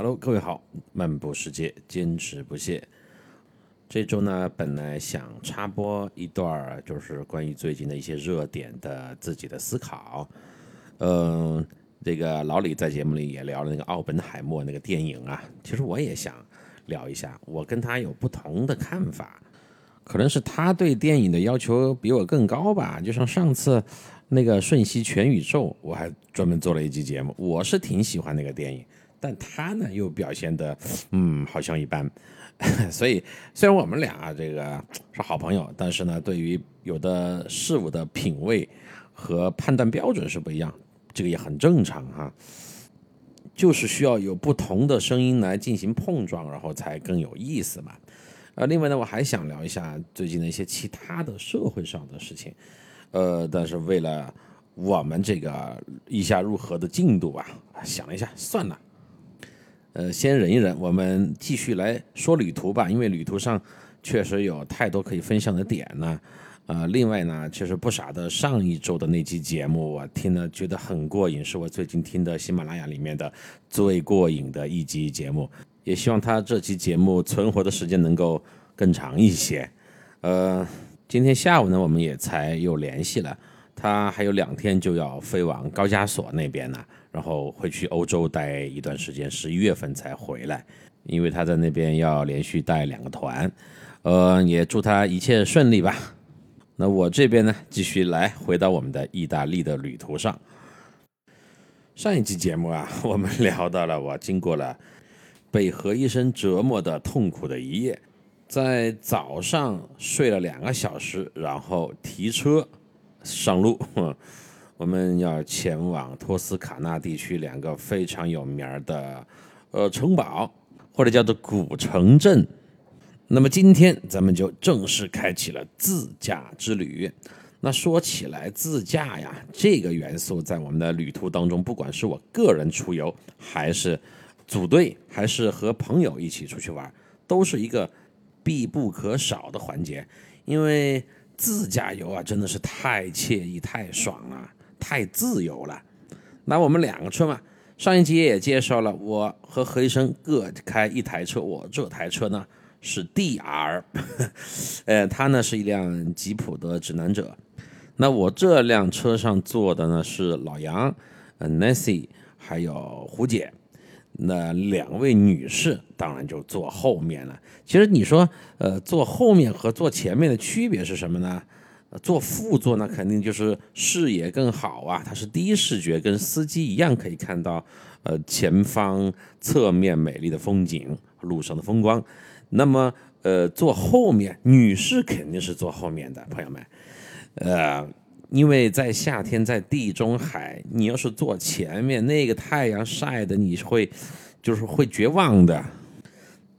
Hello，各位好，漫步世界，坚持不懈。这周呢，本来想插播一段，就是关于最近的一些热点的自己的思考。嗯，这个老李在节目里也聊了那个奥本海默那个电影啊，其实我也想聊一下，我跟他有不同的看法，可能是他对电影的要求比我更高吧。就像上次那个《瞬息全宇宙》，我还专门做了一期节目，我是挺喜欢那个电影，但他呢又表现的，嗯，好像一般。所以，虽然我们俩啊这个是好朋友，但是呢，对于有的事物的品味和判断标准是不一样，这个也很正常哈。就是需要有不同的声音来进行碰撞，然后才更有意思嘛。呃，另外呢，我还想聊一下最近的一些其他的社会上的事情。呃，但是为了我们这个意下入河的进度啊，想了一下，算了。呃，先忍一忍，我们继续来说旅途吧。因为旅途上确实有太多可以分享的点呢。呃，另外呢，确实不傻的上一周的那期节目，我听了觉得很过瘾，是我最近听的喜马拉雅里面的最过瘾的一集节目。也希望他这期节目存活的时间能够更长一些。呃，今天下午呢，我们也才又联系了。他还有两天就要飞往高加索那边呢，然后会去欧洲待一段时间，十一月份才回来，因为他在那边要连续带两个团，呃，也祝他一切顺利吧。那我这边呢，继续来回到我们的意大利的旅途上。上一期节目啊，我们聊到了我经过了被何医生折磨的痛苦的一夜，在早上睡了两个小时，然后提车。上路，我们要前往托斯卡纳地区两个非常有名的呃城堡，或者叫做古城镇。那么今天咱们就正式开启了自驾之旅。那说起来，自驾呀，这个元素在我们的旅途当中，不管是我个人出游，还是组队，还是和朋友一起出去玩，都是一个必不可少的环节，因为。自驾游啊，真的是太惬意、太爽了，太自由了。那我们两个车嘛，上一集也介绍了，我和何医生各开一台车。我这台车呢是 DR，呃，他呢是一辆吉普的指南者。那我这辆车上坐的呢是老杨、Nancy 还有胡姐。那两位女士当然就坐后面了。其实你说，呃，坐后面和坐前面的区别是什么呢？坐副座那肯定就是视野更好啊，它是第一视觉，跟司机一样可以看到，呃，前方、侧面美丽的风景、路上的风光。那么，呃，坐后面，女士肯定是坐后面的，朋友们，呃。因为在夏天，在地中海，你要是坐前面，那个太阳晒的，你会就是会绝望的。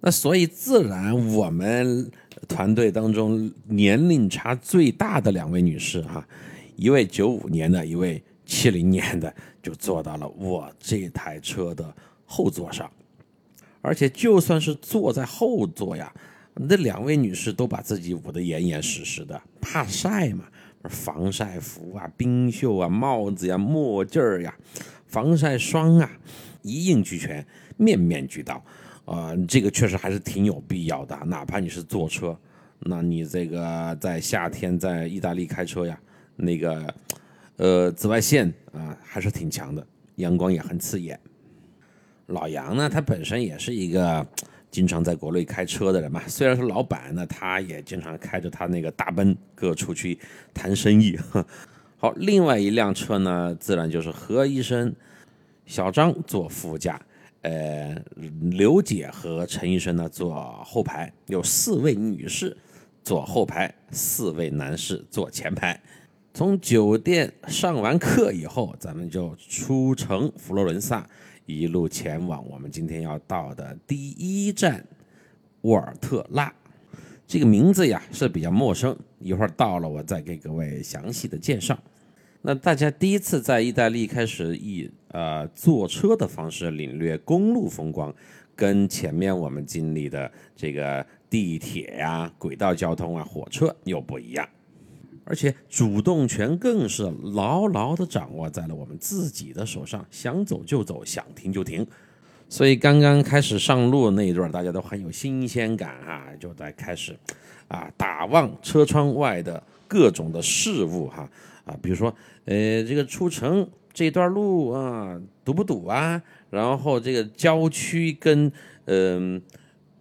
那所以自然，我们团队当中年龄差最大的两位女士哈，一位九五年的，一位七零年的，就坐到了我这台车的后座上。而且就算是坐在后座呀，那两位女士都把自己捂得严严实实的，怕晒嘛。防晒服啊，冰袖啊，帽子呀，墨镜儿呀，防晒霜啊，一应俱全，面面俱到。啊，这个确实还是挺有必要的。哪怕你是坐车，那你这个在夏天在意大利开车呀，那个呃紫外线啊还是挺强的，阳光也很刺眼。老杨呢，他本身也是一个。经常在国内开车的人嘛，虽然是老板，那他也经常开着他那个大奔各出去谈生意。好，另外一辆车呢，自然就是何医生、小张坐副驾，呃，刘姐和陈医生呢坐后排，有四位女士坐后排，四位男士坐前排。从酒店上完课以后，咱们就出城佛罗伦萨。一路前往我们今天要到的第一站沃尔特拉，这个名字呀是比较陌生，一会儿到了我再给各位详细的介绍。那大家第一次在意大利开始以呃坐车的方式领略公路风光，跟前面我们经历的这个地铁呀、轨道交通啊、火车又不一样。而且主动权更是牢牢地掌握在了我们自己的手上，想走就走，想停就停。所以刚刚开始上路那一段，大家都很有新鲜感啊，就在开始啊打望车窗外的各种的事物哈啊，比如说呃这个出城这段路啊堵不堵啊？然后这个郊区跟嗯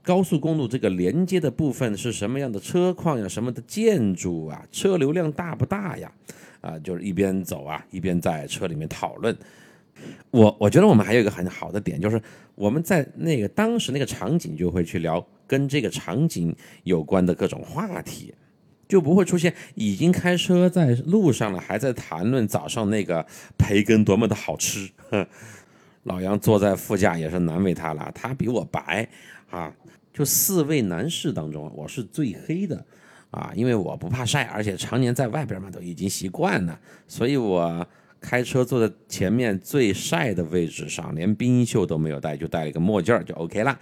高速公路这个连接的部分是什么样的车况呀？什么的建筑啊？车流量大不大呀？啊，就是一边走啊，一边在车里面讨论。我我觉得我们还有一个很好的点，就是我们在那个当时那个场景就会去聊跟这个场景有关的各种话题，就不会出现已经开车在路上了，还在谈论早上那个培根多么的好吃。老杨坐在副驾也是难为他了，他比我白啊，就四位男士当中我是最黑的啊，因为我不怕晒，而且常年在外边嘛都已经习惯了，所以我。开车坐在前面最晒的位置上，连冰袖都没有带，就戴了一个墨镜就 OK 了。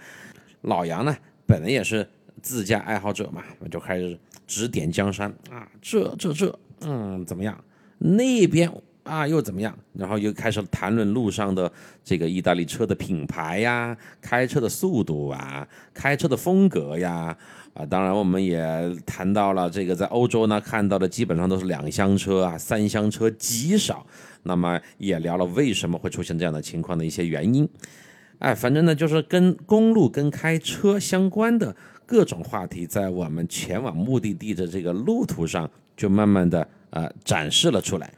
老杨呢，本来也是自驾爱好者嘛，就开始指点江山啊，这这这，嗯，怎么样？那边啊又怎么样？然后又开始谈论路上的这个意大利车的品牌呀，开车的速度啊，开车的风格呀。啊，当然我们也谈到了这个，在欧洲呢看到的基本上都是两厢车啊，三厢车极少。那么也聊了为什么会出现这样的情况的一些原因。哎，反正呢就是跟公路跟开车相关的各种话题，在我们前往目的地的这个路途上就慢慢的呃展示了出来。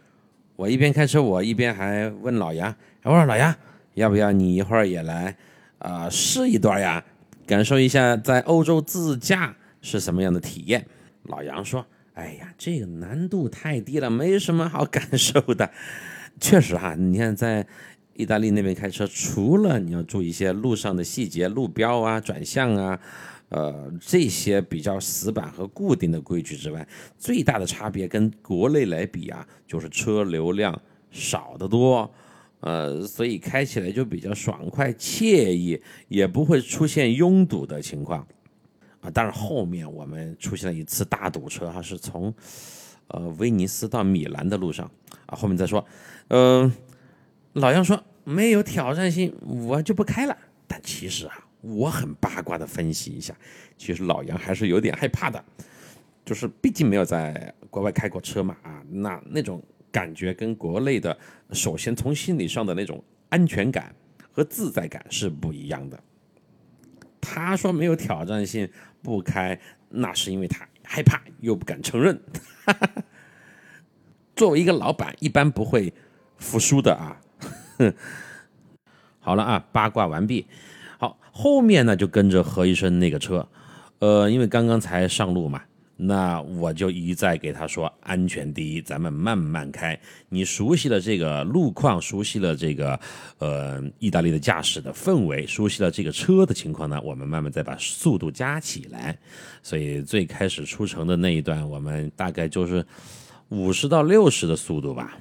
我一边开车，我一边还问老杨，我说老杨，要不要你一会儿也来啊试一段呀？感受一下在欧洲自驾是什么样的体验。老杨说：“哎呀，这个难度太低了，没什么好感受的。确实哈，你看在意大利那边开车，除了你要注意一些路上的细节、路标啊、转向啊，呃，这些比较死板和固定的规矩之外，最大的差别跟国内来比啊，就是车流量少得多。”呃，所以开起来就比较爽快惬意，也不会出现拥堵的情况啊。当然后面我们出现了一次大堵车哈，是从呃威尼斯到米兰的路上啊。后面再说，嗯，老杨说没有挑战性，我就不开了。但其实啊，我很八卦的分析一下，其实老杨还是有点害怕的，就是毕竟没有在国外开过车嘛啊，那那种。感觉跟国内的，首先从心理上的那种安全感和自在感是不一样的。他说没有挑战性不开，那是因为他害怕又不敢承认。作为一个老板，一般不会服输的啊。好了啊，八卦完毕。好，后面呢就跟着何医生那个车，呃，因为刚刚才上路嘛。那我就一再给他说，安全第一，咱们慢慢开。你熟悉了这个路况，熟悉了这个呃意大利的驾驶的氛围，熟悉了这个车的情况呢，我们慢慢再把速度加起来。所以最开始出城的那一段，我们大概就是五十到六十的速度吧，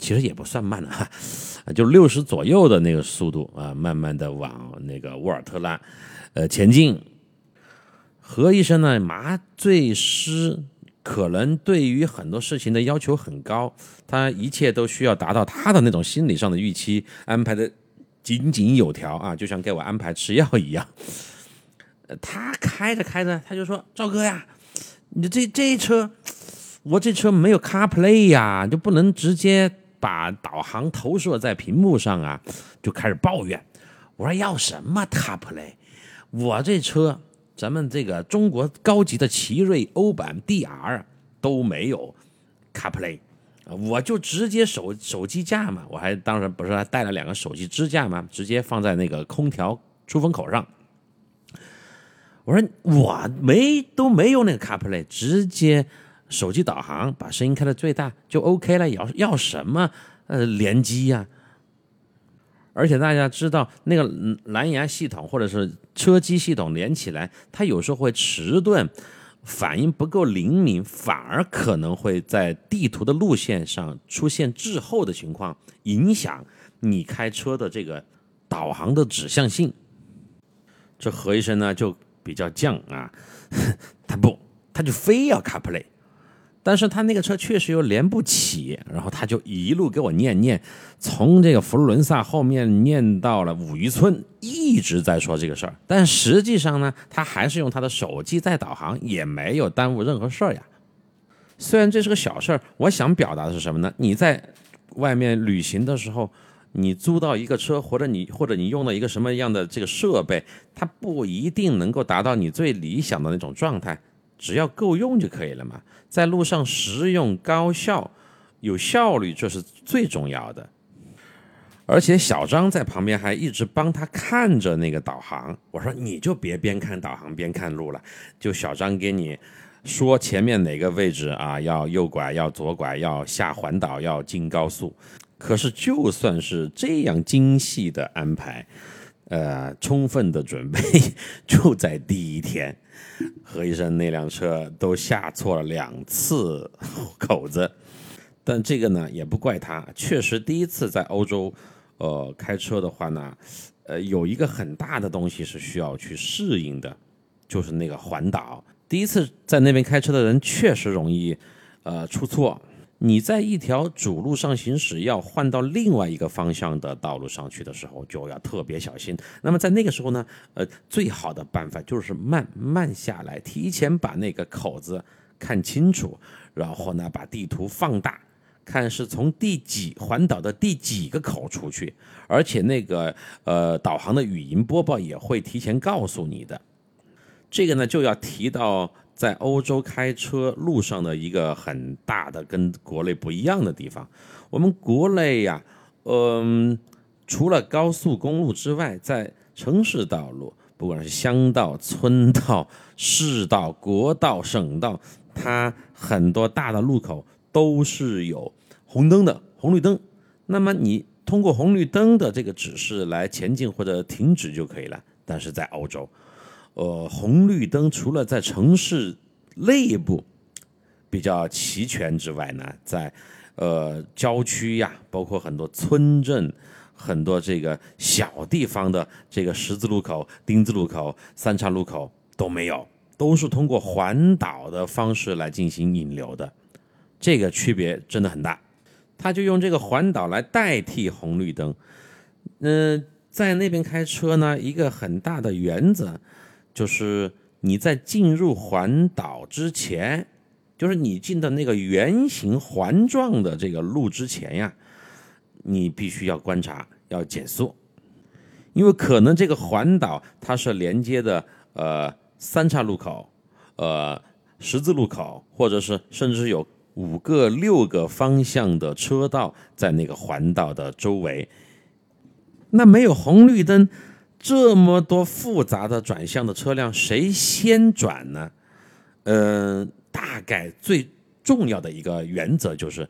其实也不算慢了哈，就六十左右的那个速度啊，慢慢的往那个沃尔特拉呃前进。何医生呢？麻醉师可能对于很多事情的要求很高，他一切都需要达到他的那种心理上的预期，安排的井井有条啊，就像给我安排吃药一样。他开着开着，他就说：“赵哥呀，你这这车，我这车没有 CarPlay 呀，就不能直接把导航投射在屏幕上啊？”就开始抱怨。我说：“要什么 CarPlay？我这车。”咱们这个中国高级的奇瑞欧版 DR 都没有 CarPlay，我就直接手手机架嘛，我还当时不是还带了两个手机支架嘛，直接放在那个空调出风口上。我说我没都没有那个 CarPlay，直接手机导航，把声音开到最大就 OK 了，要要什么呃联机呀？而且大家知道，那个蓝牙系统或者是车机系统连起来，它有时候会迟钝，反应不够灵敏，反而可能会在地图的路线上出现滞后的情况，影响你开车的这个导航的指向性。这何医生呢就比较犟啊，他不，他就非要 CarPlay，但是他那个车确实又连不起，然后他就一路给我念念，从这个佛罗伦萨后面念到了五渔村，一直在说这个事儿。但实际上呢，他还是用他的手机在导航，也没有耽误任何事儿呀。虽然这是个小事儿，我想表达的是什么呢？你在外面旅行的时候，你租到一个车，或者你或者你用了一个什么样的这个设备，它不一定能够达到你最理想的那种状态。只要够用就可以了嘛，在路上实用、高效、有效率，这是最重要的。而且小张在旁边还一直帮他看着那个导航。我说你就别边看导航边看路了，就小张给你说前面哪个位置啊，要右拐，要左拐，要下环岛，要进高速。可是就算是这样精细的安排。呃，充分的准备 就在第一天，何医生那辆车都下错了两次口子，但这个呢也不怪他，确实第一次在欧洲，呃，开车的话呢，呃，有一个很大的东西是需要去适应的，就是那个环岛。第一次在那边开车的人确实容易，呃，出错。你在一条主路上行驶，要换到另外一个方向的道路上去的时候，就要特别小心。那么在那个时候呢，呃，最好的办法就是慢慢下来，提前把那个口子看清楚，然后呢，把地图放大，看是从第几环岛的第几个口出去，而且那个呃导航的语音播报也会提前告诉你的。这个呢，就要提到。在欧洲开车路上的一个很大的跟国内不一样的地方，我们国内呀，嗯，除了高速公路之外，在城市道路，不管是乡道、村道、市道、国道、省道，它很多大的路口都是有红灯的红绿灯。那么你通过红绿灯的这个指示来前进或者停止就可以了。但是在欧洲，呃，红绿灯除了在城市内部比较齐全之外呢，在呃郊区呀，包括很多村镇、很多这个小地方的这个十字路口、丁字路口、三岔路口都没有，都是通过环岛的方式来进行引流的，这个区别真的很大。他就用这个环岛来代替红绿灯。嗯，在那边开车呢，一个很大的原则。就是你在进入环岛之前，就是你进的那个圆形环状的这个路之前呀，你必须要观察，要减速，因为可能这个环岛它是连接的呃三岔路口、呃十字路口，或者是甚至有五个、六个方向的车道在那个环岛的周围，那没有红绿灯。这么多复杂的转向的车辆，谁先转呢？嗯，大概最重要的一个原则就是，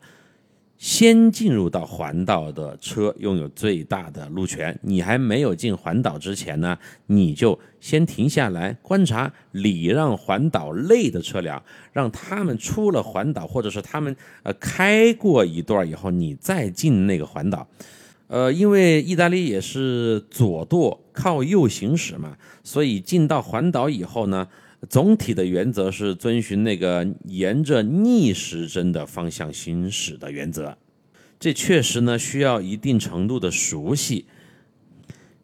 先进入到环岛的车拥有最大的路权。你还没有进环岛之前呢，你就先停下来观察礼让环岛内的车辆，让他们出了环岛，或者是他们呃开过一段以后，你再进那个环岛。呃，因为意大利也是左舵靠右行驶嘛，所以进到环岛以后呢，总体的原则是遵循那个沿着逆时针的方向行驶的原则。这确实呢需要一定程度的熟悉，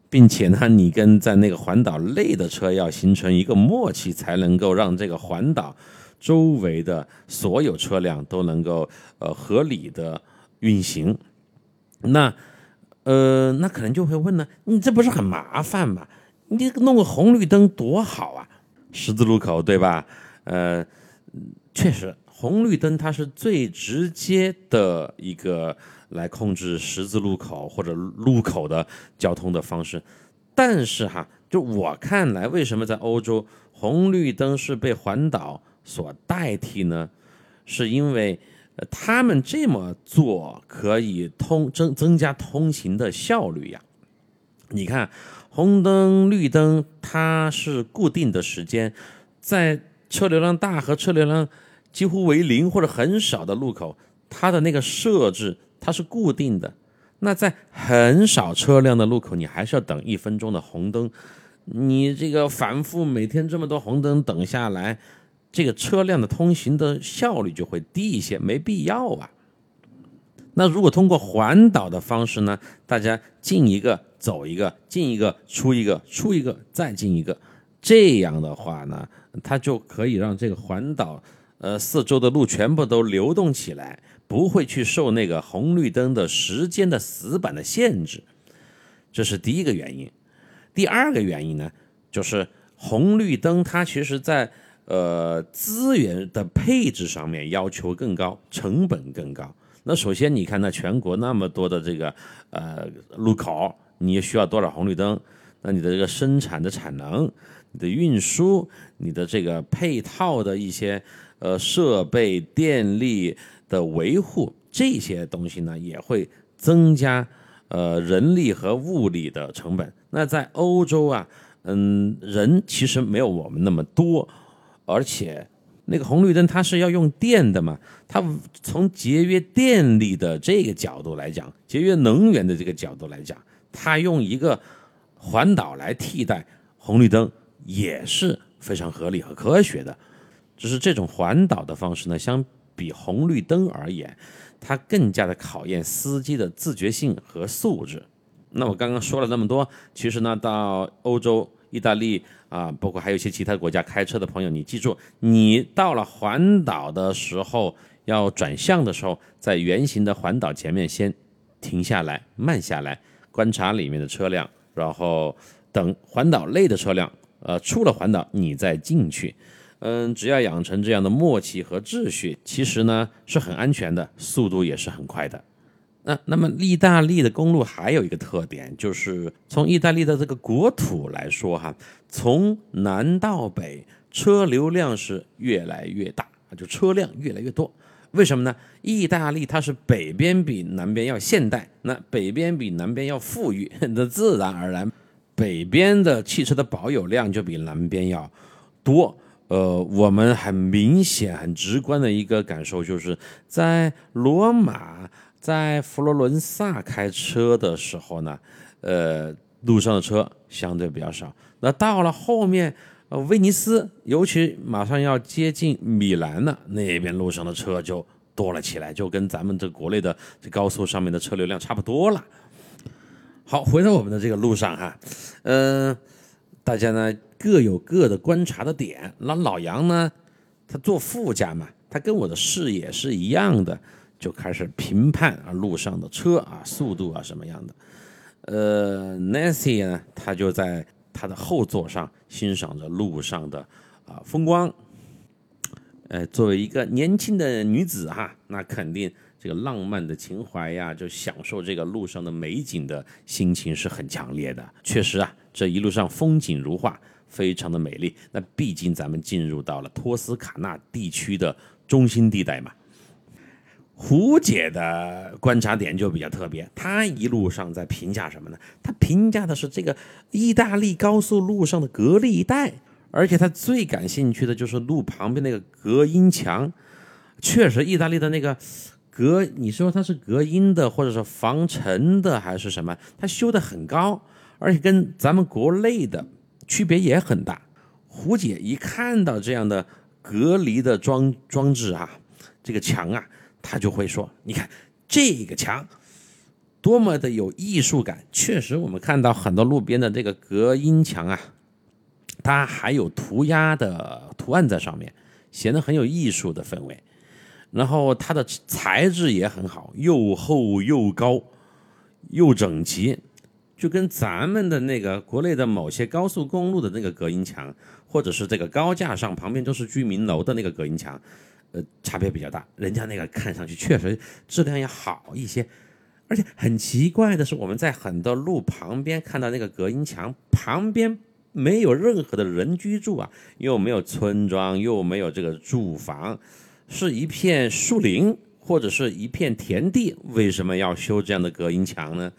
并且呢，你跟在那个环岛内的车要形成一个默契，才能够让这个环岛周围的所有车辆都能够呃合理的运行。那。呃，那可能就会问呢，你这不是很麻烦吗？你弄个红绿灯多好啊，十字路口对吧？呃，确实，红绿灯它是最直接的一个来控制十字路口或者路口的交通的方式。但是哈，就我看来，为什么在欧洲红绿灯是被环岛所代替呢？是因为。他们这么做可以通增增加通行的效率呀。你看，红灯、绿灯，它是固定的时间，在车流量大和车流量几乎为零或者很少的路口，它的那个设置它是固定的。那在很少车辆的路口，你还是要等一分钟的红灯，你这个反复每天这么多红灯等下来。这个车辆的通行的效率就会低一些，没必要啊。那如果通过环岛的方式呢，大家进一个走一个，进一个出一个，出一个再进一个，这样的话呢，它就可以让这个环岛呃四周的路全部都流动起来，不会去受那个红绿灯的时间的死板的限制。这是第一个原因。第二个原因呢，就是红绿灯它其实在呃资源的配置上面要求更高，成本更高。那首先你看，那全国那么多的这个呃路口，你需要多少红绿灯？那你的这个生产的产能、你的运输、你的这个配套的一些呃设备、电力的维护这些东西呢，也会增加。呃，人力和物力的成本。那在欧洲啊，嗯，人其实没有我们那么多，而且那个红绿灯它是要用电的嘛，它从节约电力的这个角度来讲，节约能源的这个角度来讲，它用一个环岛来替代红绿灯也是非常合理和科学的。只是这种环岛的方式呢，相比红绿灯而言。它更加的考验司机的自觉性和素质。那我刚刚说了那么多，其实呢，到欧洲、意大利啊，包括还有一些其他国家开车的朋友，你记住，你到了环岛的时候，要转向的时候，在圆形的环岛前面先停下来，慢下来，观察里面的车辆，然后等环岛内的车辆，呃，出了环岛，你再进去。嗯，只要养成这样的默契和秩序，其实呢是很安全的，速度也是很快的。那那么意大利的公路还有一个特点，就是从意大利的这个国土来说，哈，从南到北，车流量是越来越大，就车辆越来越多。为什么呢？意大利它是北边比南边要现代，那北边比南边要富裕，那自然而然，北边的汽车的保有量就比南边要多。呃，我们很明显、很直观的一个感受，就是在罗马、在佛罗伦萨开车的时候呢，呃，路上的车相对比较少。那到了后面，呃，威尼斯，尤其马上要接近米兰了，那边路上的车就多了起来，就跟咱们这国内的这高速上面的车流量差不多了。好，回到我们的这个路上哈，嗯，大家呢？各有各的观察的点。那老杨呢？他坐副驾嘛，他跟我的视野是一样的，就开始评判啊路上的车啊速度啊什么样的。呃，Nancy 呢，他就在他的后座上欣赏着路上的啊风光。呃，作为一个年轻的女子哈，那肯定这个浪漫的情怀呀，就享受这个路上的美景的心情是很强烈的。确实啊，这一路上风景如画。非常的美丽。那毕竟咱们进入到了托斯卡纳地区的中心地带嘛。胡姐的观察点就比较特别，她一路上在评价什么呢？她评价的是这个意大利高速路上的隔离带，而且她最感兴趣的就是路旁边那个隔音墙。确实，意大利的那个隔，你说它是隔音的，或者是防尘的，还是什么？它修的很高，而且跟咱们国内的。区别也很大。胡姐一看到这样的隔离的装装置啊，这个墙啊，他就会说：“你看这个墙多么的有艺术感。”确实，我们看到很多路边的这个隔音墙啊，它还有涂鸦的图案在上面，显得很有艺术的氛围。然后它的材质也很好，又厚又高又整齐。就跟咱们的那个国内的某些高速公路的那个隔音墙，或者是这个高架上旁边都是居民楼的那个隔音墙，呃，差别比较大。人家那个看上去确实质量要好一些，而且很奇怪的是，我们在很多路旁边看到那个隔音墙旁边没有任何的人居住啊，又没有村庄，又没有这个住房，是一片树林或者是一片田地，为什么要修这样的隔音墙呢？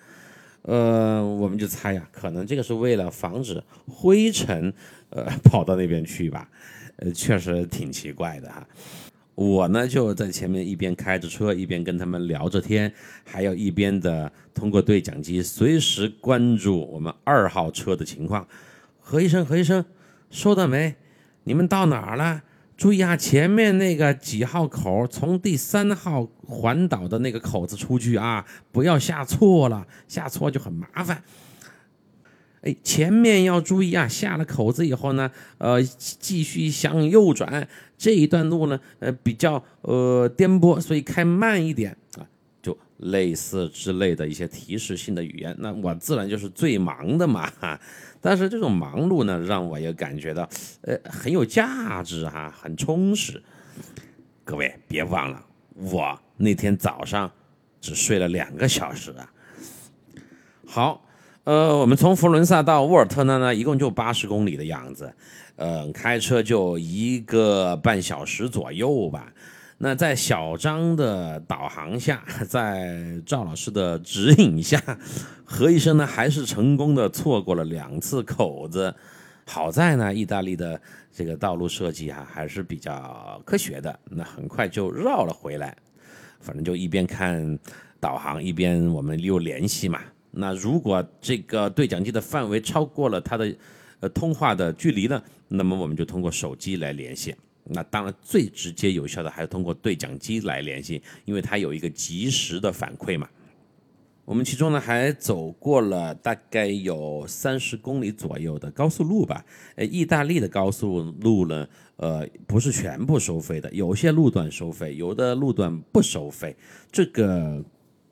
呃，我们就猜呀，可能这个是为了防止灰尘，呃，跑到那边去吧。呃，确实挺奇怪的哈。我呢就在前面一边开着车，一边跟他们聊着天，还要一边的通过对讲机随时关注我们二号车的情况。何医生，何医生，收到没？你们到哪儿了？注意啊，前面那个几号口，从第三号环岛的那个口子出去啊，不要下错了，下错就很麻烦。哎，前面要注意啊，下了口子以后呢，呃，继续向右转，这一段路呢，呃，比较呃颠簸，所以开慢一点啊，就类似之类的一些提示性的语言。那我自然就是最忙的嘛哈，但是这种忙碌呢，让我也感觉到，呃，很有价值哈，很充实。各位别忘了，我那天早上只睡了两个小时啊。好。呃，我们从佛罗伦萨到沃尔特纳呢，一共就八十公里的样子，呃，开车就一个半小时左右吧。那在小张的导航下，在赵老师的指引下，何医生呢还是成功的错过了两次口子。好在呢，意大利的这个道路设计啊还是比较科学的，那很快就绕了回来。反正就一边看导航，一边我们又联系嘛。那如果这个对讲机的范围超过了它的呃通话的距离呢，那么我们就通过手机来连线。那当然最直接有效的还是通过对讲机来联系，因为它有一个及时的反馈嘛。我们其中呢还走过了大概有三十公里左右的高速路吧。呃，意大利的高速路呢，呃，不是全部收费的，有些路段收费，有的路段不收费。这个。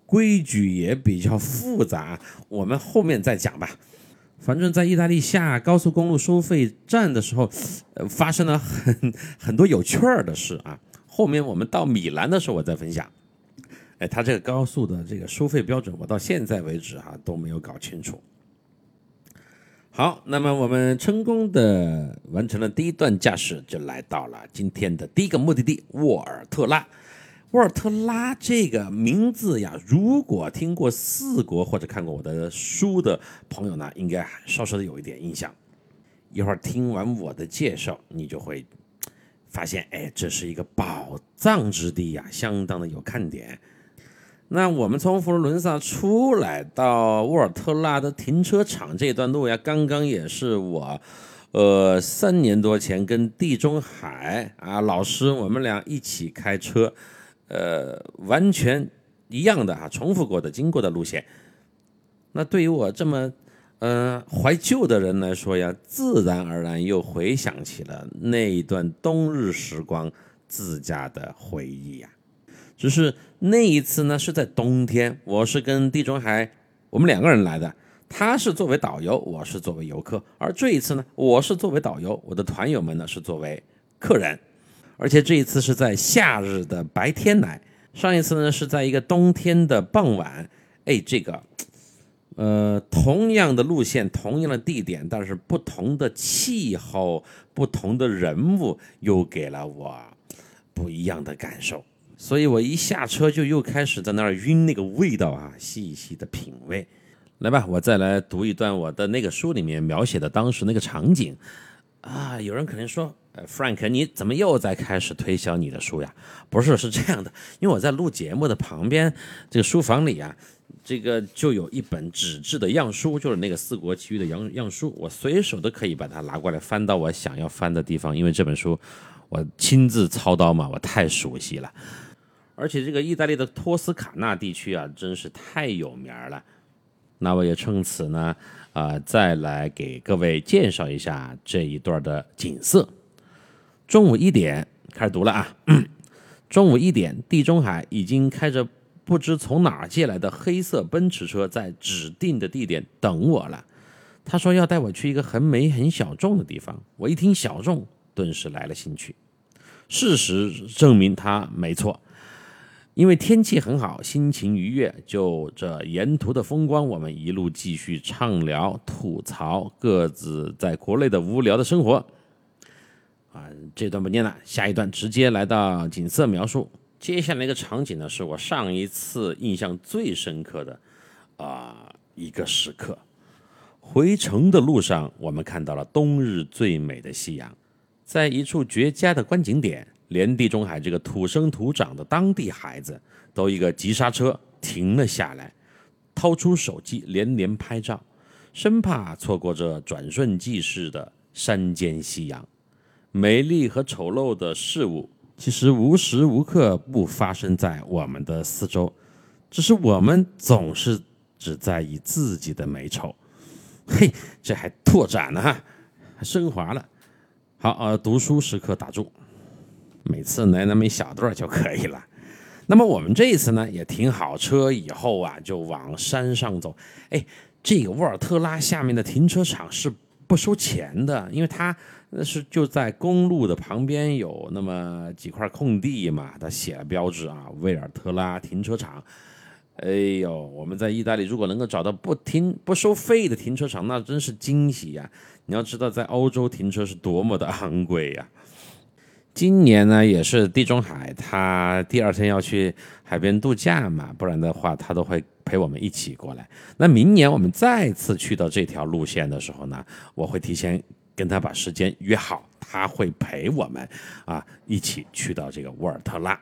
规矩也比较复杂，我们后面再讲吧。反正，在意大利下高速公路收费站的时候，发生了很 很多有趣儿的事啊。后面我们到米兰的时候，我再分享。哎，它这个高速的这个收费标准，我到现在为止哈都没有搞清楚。好，那么我们成功的完成了第一段驾驶，就来到了今天的第一个目的地沃尔特拉。沃尔特拉这个名字呀，如果听过四国或者看过我的书的朋友呢，应该稍稍的有一点印象。一会儿听完我的介绍，你就会发现，哎，这是一个宝藏之地呀，相当的有看点。那我们从佛罗伦萨出来到沃尔特拉的停车场这段路呀，刚刚也是我，呃，三年多前跟地中海啊老师我们俩一起开车。呃，完全一样的哈，重复过的、经过的路线。那对于我这么呃怀旧的人来说呀，自然而然又回想起了那一段冬日时光自驾的回忆呀。只是那一次呢是在冬天，我是跟地中海我们两个人来的，他是作为导游，我是作为游客。而这一次呢，我是作为导游，我的团友们呢是作为客人。而且这一次是在夏日的白天来，上一次呢是在一个冬天的傍晚。哎，这个，呃，同样的路线，同样的地点，但是不同的气候、不同的人物，又给了我不一样的感受。所以我一下车就又开始在那儿晕那个味道啊，细细的品味。来吧，我再来读一段我的那个书里面描写的当时那个场景。啊，有人可能说，，Frank，你怎么又在开始推销你的书呀？不是，是这样的，因为我在录节目的旁边这个书房里啊，这个就有一本纸质的样书，就是那个四国奇遇的样样书，我随手都可以把它拿过来翻到我想要翻的地方，因为这本书我亲自操刀嘛，我太熟悉了。而且这个意大利的托斯卡纳地区啊，真是太有名了。那我也趁此呢。啊，再来给各位介绍一下这一段的景色。中午一点开始读了啊。中午一点，地中海已经开着不知从哪借来的黑色奔驰车，在指定的地点等我了。他说要带我去一个很美很小众的地方。我一听小众，顿时来了兴趣。事实证明他没错。因为天气很好，心情愉悦，就这沿途的风光，我们一路继续畅聊、吐槽各自在国内的无聊的生活。啊，这段不念了，下一段直接来到景色描述。接下来一个场景呢，是我上一次印象最深刻的啊一个时刻。回城的路上，我们看到了冬日最美的夕阳，在一处绝佳的观景点。连地中海这个土生土长的当地孩子都一个急刹车停了下来，掏出手机连连拍照，生怕错过这转瞬即逝的山间夕阳。美丽和丑陋的事物，其实无时无刻不发生在我们的四周，只是我们总是只在意自己的美丑。嘿，这还拓展了哈，还升华了。好呃，读书时刻打住，每次来那么一小段就可以了。那么我们这一次呢，也停好车以后啊，就往山上走。哎，这个沃尔特拉下面的停车场是不收钱的，因为它是就在公路的旁边有那么几块空地嘛，它写了标志啊，威尔特拉停车场。哎呦，我们在意大利如果能够找到不停不收费的停车场，那真是惊喜呀！你要知道，在欧洲停车是多么的昂贵呀。今年呢，也是地中海，他第二天要去海边度假嘛，不然的话，他都会陪我们一起过来。那明年我们再次去到这条路线的时候呢，我会提前跟他把时间约好，他会陪我们啊一起去到这个沃尔特拉。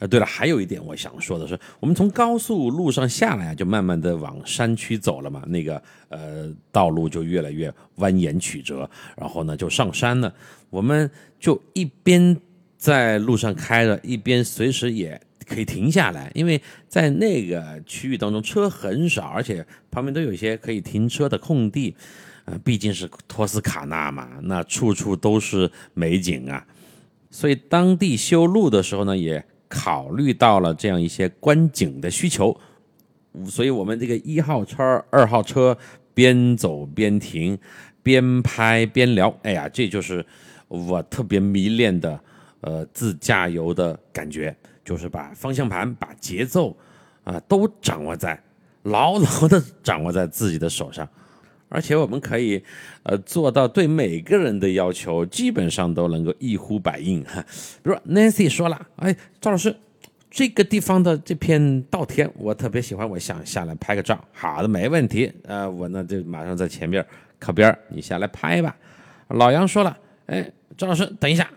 呃，对了，还有一点我想说的是，我们从高速路上下来啊，就慢慢的往山区走了嘛，那个呃道路就越来越蜿蜒曲折，然后呢就上山了，我们就一边在路上开着，一边随时也可以停下来，因为在那个区域当中车很少，而且旁边都有一些可以停车的空地，呃，毕竟是托斯卡纳嘛，那处处都是美景啊，所以当地修路的时候呢，也。考虑到了这样一些观景的需求，所以我们这个一号车、二号车边走边停，边拍边聊。哎呀，这就是我特别迷恋的呃自驾游的感觉，就是把方向盘、把节奏啊都掌握在牢牢的掌握在自己的手上。而且我们可以，呃，做到对每个人的要求基本上都能够一呼百应哈。比如 Nancy 说了，哎，赵老师，这个地方的这片稻田我特别喜欢，我想下来拍个照。好的，没问题。呃，我呢就马上在前面靠边你下来拍吧。老杨说了，哎，赵老师，等一下，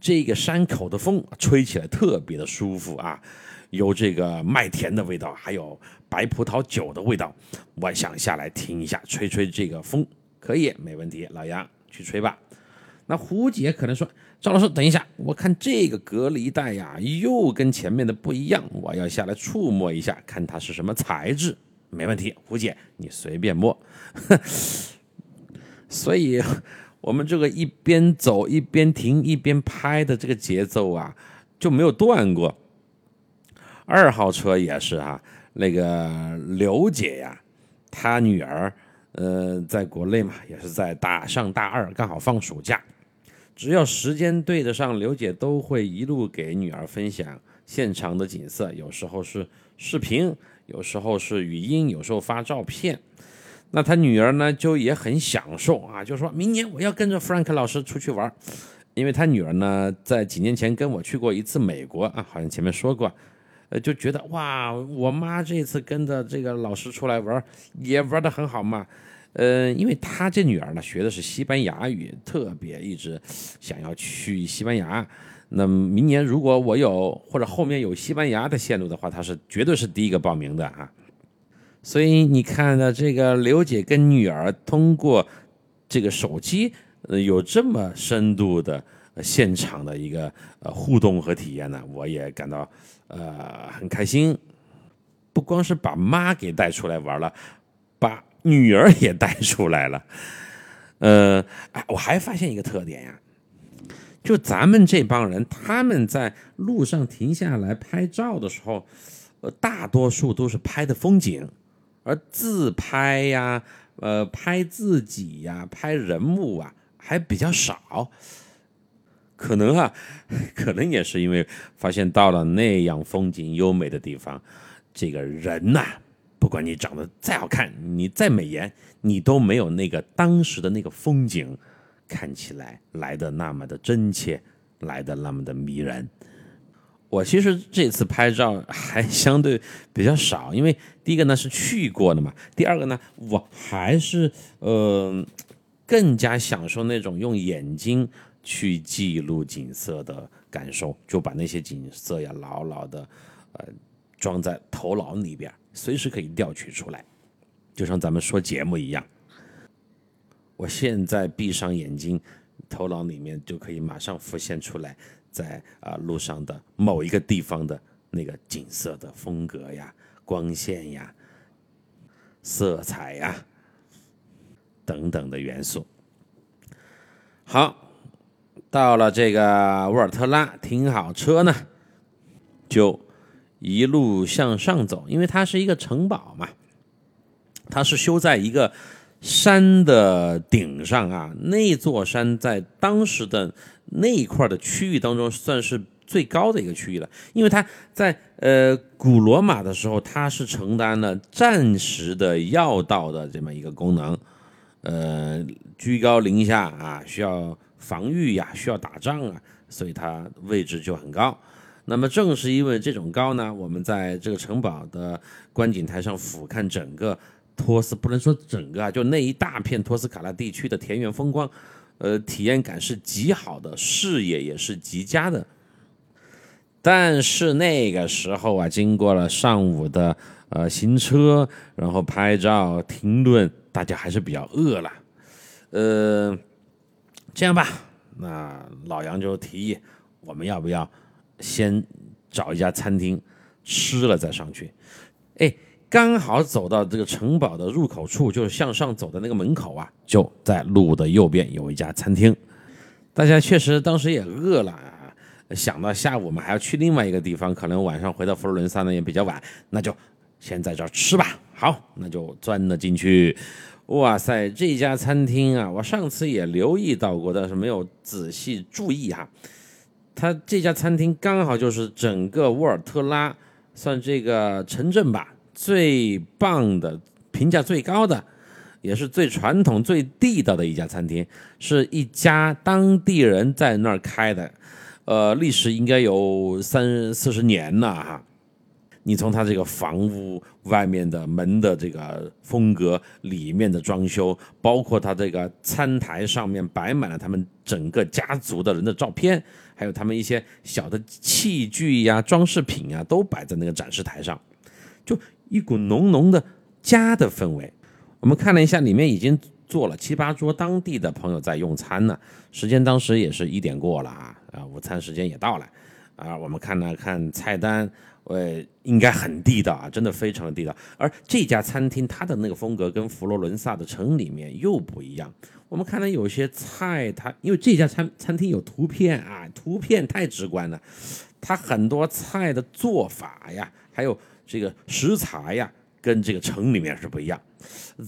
这个山口的风吹起来特别的舒服啊。有这个麦田的味道，还有白葡萄酒的味道，我想下来听一下，吹吹这个风，可以，没问题。老杨去吹吧。那胡姐可能说：“赵老师，等一下，我看这个隔离带呀，又跟前面的不一样，我要下来触摸一下，看它是什么材质。”没问题，胡姐你随便摸。所以，我们这个一边走一边停一边拍的这个节奏啊，就没有断过。二号车也是哈，那个刘姐呀，她女儿，呃，在国内嘛，也是在大上大二，刚好放暑假，只要时间对得上，刘姐都会一路给女儿分享现场的景色，有时候是视频，有时候是语音，有时候发照片。那她女儿呢，就也很享受啊，就说明年我要跟着 Frank 老师出去玩，因为她女儿呢，在几年前跟我去过一次美国啊，好像前面说过。呃，就觉得哇，我妈这次跟着这个老师出来玩，也玩得很好嘛。呃，因为她这女儿呢，学的是西班牙语，特别一直想要去西班牙。那明年如果我有或者后面有西班牙的线路的话，她是绝对是第一个报名的啊。所以你看呢这个刘姐跟女儿通过这个手机，呃，有这么深度的。现场的一个呃互动和体验呢，我也感到呃很开心。不光是把妈给带出来玩了，把女儿也带出来了。呃，我还发现一个特点呀，就咱们这帮人，他们在路上停下来拍照的时候，呃，大多数都是拍的风景，而自拍呀，呃，拍自己呀，拍人物啊，还比较少。可能啊，可能也是因为发现到了那样风景优美的地方，这个人呐，不管你长得再好看，你再美颜，你都没有那个当时的那个风景看起来来的那么的真切，来的那么的迷人。我其实这次拍照还相对比较少，因为第一个呢是去过的嘛，第二个呢我还是呃更加享受那种用眼睛。去记录景色的感受，就把那些景色呀牢牢的，呃，装在头脑里边，随时可以调取出来，就像咱们说节目一样。我现在闭上眼睛，头脑里面就可以马上浮现出来，在啊路上的某一个地方的那个景色的风格呀、光线呀、色彩呀等等的元素。好，到了这个沃尔特拉，停好车呢，就一路向上走，因为它是一个城堡嘛，它是修在一个山的顶上啊。那座山在当时的那一块的区域当中，算是最高的一个区域了，因为它在呃古罗马的时候，它是承担了战时的要道的这么一个功能。呃，居高临下啊，需要防御呀，需要打仗啊，所以它位置就很高。那么正是因为这种高呢，我们在这个城堡的观景台上俯瞰整个托斯，不能说整个啊，就那一大片托斯卡纳地区的田园风光，呃，体验感是极好的，视野也是极佳的。但是那个时候啊，经过了上午的呃行车，然后拍照停顿。大家还是比较饿了，呃，这样吧，那老杨就提议，我们要不要先找一家餐厅吃了再上去？哎，刚好走到这个城堡的入口处，就是向上走的那个门口啊，就在路的右边有一家餐厅。大家确实当时也饿了啊，想到下午我们还要去另外一个地方，可能晚上回到佛罗伦萨呢也比较晚，那就。先在这儿吃吧，好，那就钻了进去。哇塞，这家餐厅啊，我上次也留意到过，但是没有仔细注意哈。它这家餐厅刚好就是整个沃尔特拉算这个城镇吧最棒的、评价最高的，也是最传统、最地道的一家餐厅，是一家当地人在那儿开的，呃，历史应该有三四十年了哈。你从它这个房屋外面的门的这个风格，里面的装修，包括它这个餐台上面摆满了他们整个家族的人的照片，还有他们一些小的器具呀、装饰品啊，都摆在那个展示台上，就一股浓浓的家的氛围。我们看了一下，里面已经坐了七八桌当地的朋友在用餐呢，时间当时也是一点过了啊，啊，午餐时间也到了，啊，我们看了看菜单。呃，应该很地道啊，真的非常的地道。而这家餐厅它的那个风格跟佛罗伦萨的城里面又不一样。我们看到有些菜，它因为这家餐餐厅有图片啊，图片太直观了。它很多菜的做法呀，还有这个食材呀，跟这个城里面是不一样。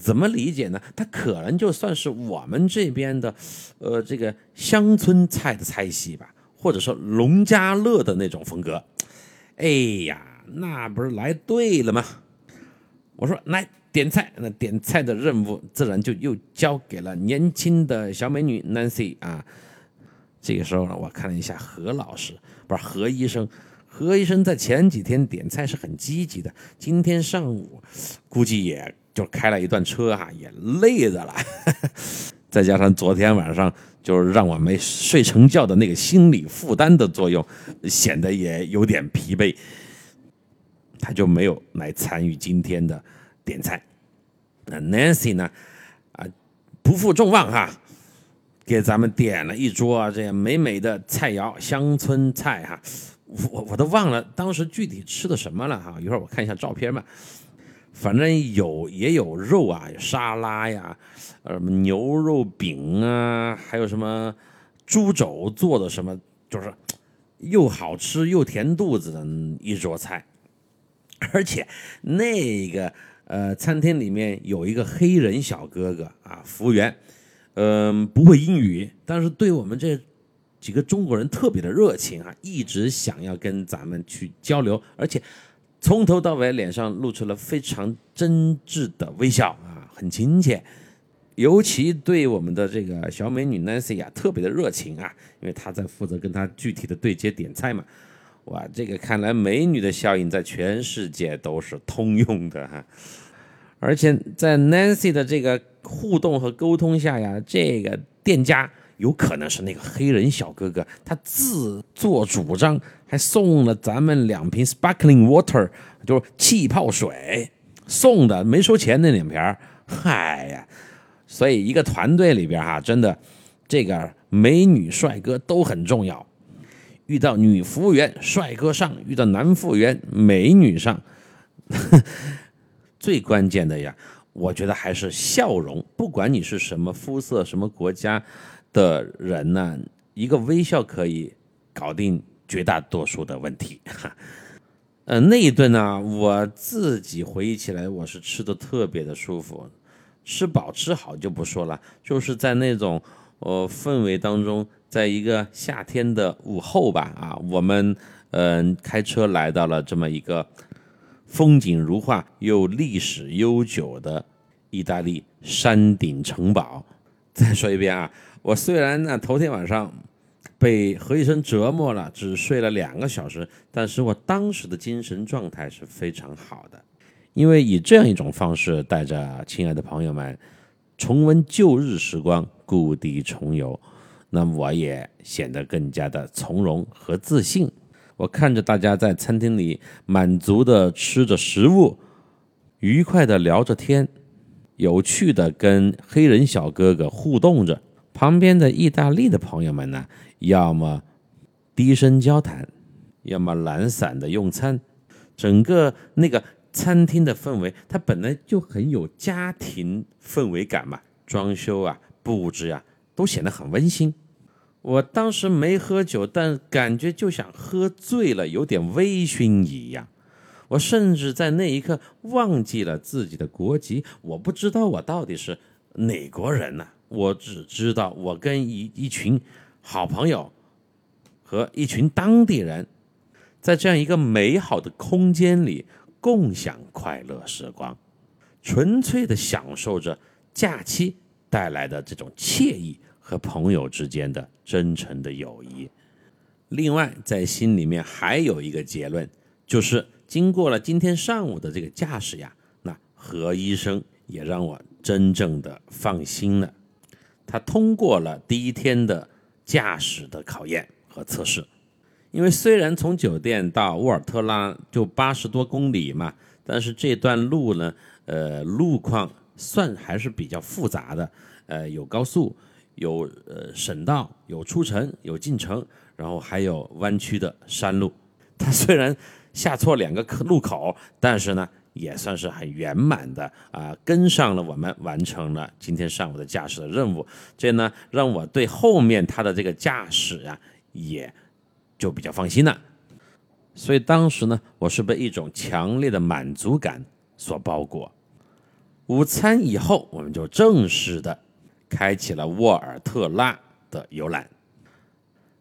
怎么理解呢？它可能就算是我们这边的，呃，这个乡村菜的菜系吧，或者说农家乐的那种风格。哎呀，那不是来对了吗？我说来点菜，那点菜的任务自然就又交给了年轻的小美女 Nancy 啊。这个时候呢，我看了一下何老师，不是何医生，何医生在前几天点菜是很积极的，今天上午估计也就开了一段车哈，也累着了，再加上昨天晚上。就是让我没睡成觉的那个心理负担的作用，显得也有点疲惫，他就没有来参与今天的点菜。那 Nancy 呢？啊，不负众望哈，给咱们点了一桌这样美美的菜肴，乡村菜哈。我我都忘了当时具体吃的什么了哈，一会儿我看一下照片吧。反正有也有肉啊，有沙拉呀，呃，牛肉饼啊，还有什么猪肘做的什么，就是又好吃又填肚子的一桌菜。而且那个呃，餐厅里面有一个黑人小哥哥啊，服务员，嗯，不会英语，但是对我们这几个中国人特别的热情啊，一直想要跟咱们去交流，而且。从头到尾，脸上露出了非常真挚的微笑啊，很亲切，尤其对我们的这个小美女 Nancy 啊，特别的热情啊，因为她在负责跟她具体的对接点菜嘛。哇，这个看来美女的效应在全世界都是通用的哈。而且在 Nancy 的这个互动和沟通下呀，这个店家。有可能是那个黑人小哥哥，他自作主张，还送了咱们两瓶 sparkling water，就是气泡水，送的没收钱那两瓶嗨呀，所以一个团队里边哈，真的，这个美女帅哥都很重要。遇到女服务员，帅哥上；遇到男服务员，美女上。最关键的呀，我觉得还是笑容。不管你是什么肤色、什么国家的人呢，一个微笑可以搞定绝大多数的问题。哈 呃，那一顿呢，我自己回忆起来，我是吃的特别的舒服，吃饱吃好就不说了，就是在那种呃氛围当中，在一个夏天的午后吧，啊，我们嗯开车来到了这么一个风景如画又历史悠久的意大利山顶城堡。再说一遍啊，我虽然呢头天晚上。被何医生折磨了，只睡了两个小时，但是我当时的精神状态是非常好的，因为以这样一种方式带着亲爱的朋友们重温旧日时光，故地重游，那我也显得更加的从容和自信。我看着大家在餐厅里满足的吃着食物，愉快的聊着天，有趣的跟黑人小哥哥互动着，旁边的意大利的朋友们呢？要么低声交谈，要么懒散的用餐，整个那个餐厅的氛围，它本来就很有家庭氛围感嘛，装修啊、布置呀，都显得很温馨。我当时没喝酒，但感觉就像喝醉了，有点微醺一样。我甚至在那一刻忘记了自己的国籍，我不知道我到底是哪国人呢？我只知道我跟一一群。好朋友和一群当地人，在这样一个美好的空间里共享快乐时光，纯粹的享受着假期带来的这种惬意和朋友之间的真诚的友谊。另外，在心里面还有一个结论，就是经过了今天上午的这个驾驶呀，那何医生也让我真正的放心了。他通过了第一天的。驾驶的考验和测试，因为虽然从酒店到沃尔特拉就八十多公里嘛，但是这段路呢，呃，路况算还是比较复杂的，呃，有高速，有呃省道，有出城，有进城，然后还有弯曲的山路。他虽然下错两个路口，但是呢。也算是很圆满的啊，跟上了我们，完成了今天上午的驾驶的任务。这呢，让我对后面他的这个驾驶啊，也就比较放心了。所以当时呢，我是被一种强烈的满足感所包裹。午餐以后，我们就正式的开启了沃尔特拉的游览。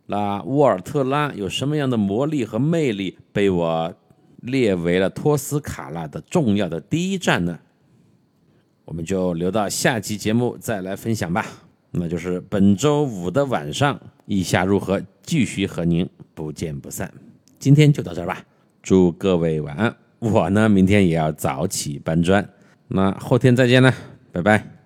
那沃尔特拉有什么样的魔力和魅力，被我？列为了托斯卡纳的重要的第一站呢，我们就留到下期节目再来分享吧。那就是本周五的晚上，意下如何，继续和您不见不散。今天就到这儿吧，祝各位晚安。我呢，明天也要早起搬砖，那后天再见了，拜拜。